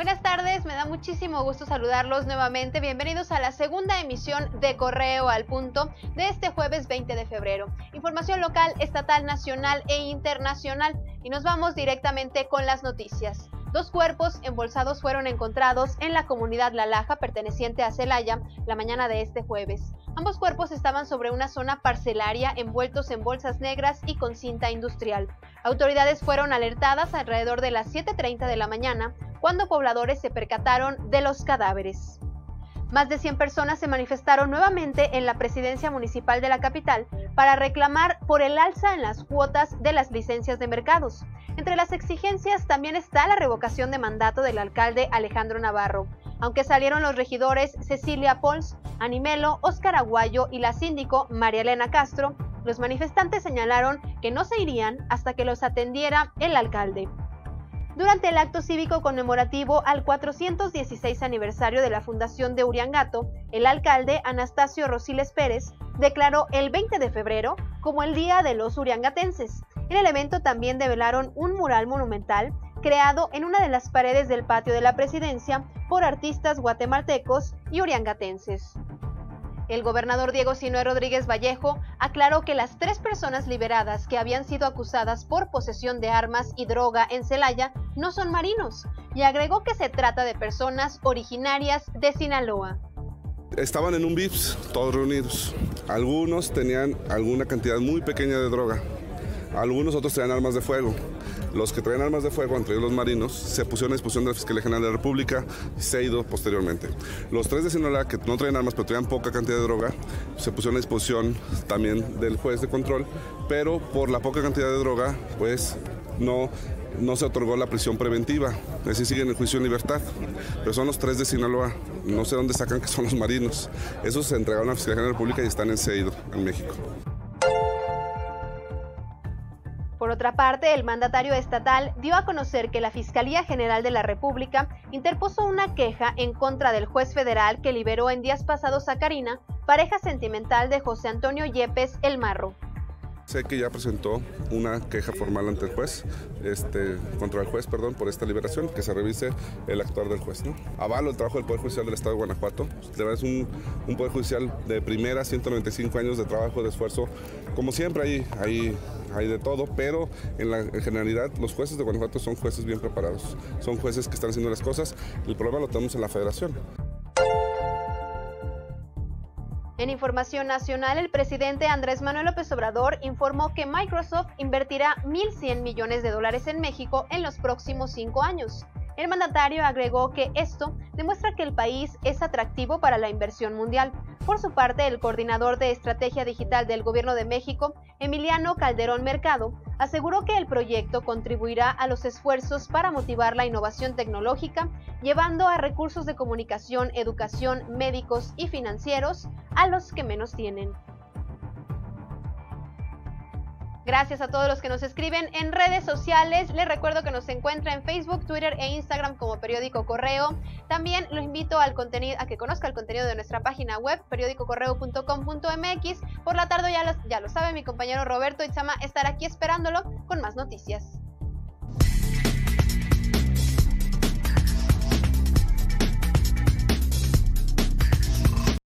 Buenas tardes, me da muchísimo gusto saludarlos nuevamente. Bienvenidos a la segunda emisión de Correo al Punto de este jueves 20 de febrero. Información local, estatal, nacional e internacional. Y nos vamos directamente con las noticias. Dos cuerpos embolsados fueron encontrados en la comunidad La Laja, perteneciente a Celaya, la mañana de este jueves. Ambos cuerpos estaban sobre una zona parcelaria envueltos en bolsas negras y con cinta industrial. Autoridades fueron alertadas alrededor de las 7.30 de la mañana, cuando pobladores se percataron de los cadáveres. Más de 100 personas se manifestaron nuevamente en la presidencia municipal de la capital para reclamar por el alza en las cuotas de las licencias de mercados. Entre las exigencias también está la revocación de mandato del alcalde Alejandro Navarro, aunque salieron los regidores Cecilia Pons, Animelo, Óscar Aguayo y la síndico María Elena Castro, los manifestantes señalaron que no se irían hasta que los atendiera el alcalde. Durante el acto cívico conmemorativo al 416 aniversario de la fundación de Uriangato, el alcalde Anastasio Rosiles Pérez declaró el 20 de febrero como el Día de los Uriangatenses. En el evento también develaron un mural monumental creado en una de las paredes del patio de la presidencia por artistas guatemaltecos y uriangatenses. El gobernador Diego Sinue Rodríguez Vallejo aclaró que las tres personas liberadas que habían sido acusadas por posesión de armas y droga en Celaya no son marinos y agregó que se trata de personas originarias de Sinaloa. Estaban en un VIPS, todos reunidos. Algunos tenían alguna cantidad muy pequeña de droga, algunos otros tenían armas de fuego. Los que traían armas de fuego, entre los marinos, se pusieron a disposición de la Fiscalía General de la República y se ido posteriormente. Los tres de Sinaloa, que no traían armas pero traían poca cantidad de droga, se pusieron a disposición también del juez de control, pero por la poca cantidad de droga, pues no, no se otorgó la prisión preventiva. Así siguen el juicio en libertad. Pero son los tres de Sinaloa. No sé dónde sacan que son los marinos. Esos se entregaron a la Fiscalía General de la República y están en Seido, en México. Por otra parte, el mandatario estatal dio a conocer que la Fiscalía General de la República interpuso una queja en contra del juez federal que liberó en días pasados a Karina, pareja sentimental de José Antonio Yepes El Marro. Sé que ya presentó una queja formal ante el juez, este, contra el juez, perdón, por esta liberación, que se revise el actuar del juez. ¿no? Avalo el trabajo del Poder Judicial del Estado de Guanajuato. De verdad es un, un Poder Judicial de primera, 195 años de trabajo, de esfuerzo. Como siempre, hay, hay, hay de todo, pero en la en generalidad los jueces de Guanajuato son jueces bien preparados. Son jueces que están haciendo las cosas. El problema lo tenemos en la federación. En información nacional, el presidente Andrés Manuel López Obrador informó que Microsoft invertirá 1.100 millones de dólares en México en los próximos cinco años. El mandatario agregó que esto demuestra que el país es atractivo para la inversión mundial. Por su parte, el coordinador de estrategia digital del Gobierno de México, Emiliano Calderón Mercado, aseguró que el proyecto contribuirá a los esfuerzos para motivar la innovación tecnológica, llevando a recursos de comunicación, educación, médicos y financieros a los que menos tienen. Gracias a todos los que nos escriben en redes sociales. Les recuerdo que nos encuentra en Facebook, Twitter e Instagram como Periódico Correo. También lo invito al contenido, a que conozca el contenido de nuestra página web, periódicocorreo.com.mx. Por la tarde ya lo, ya lo sabe mi compañero Roberto Itzama estará aquí esperándolo con más noticias.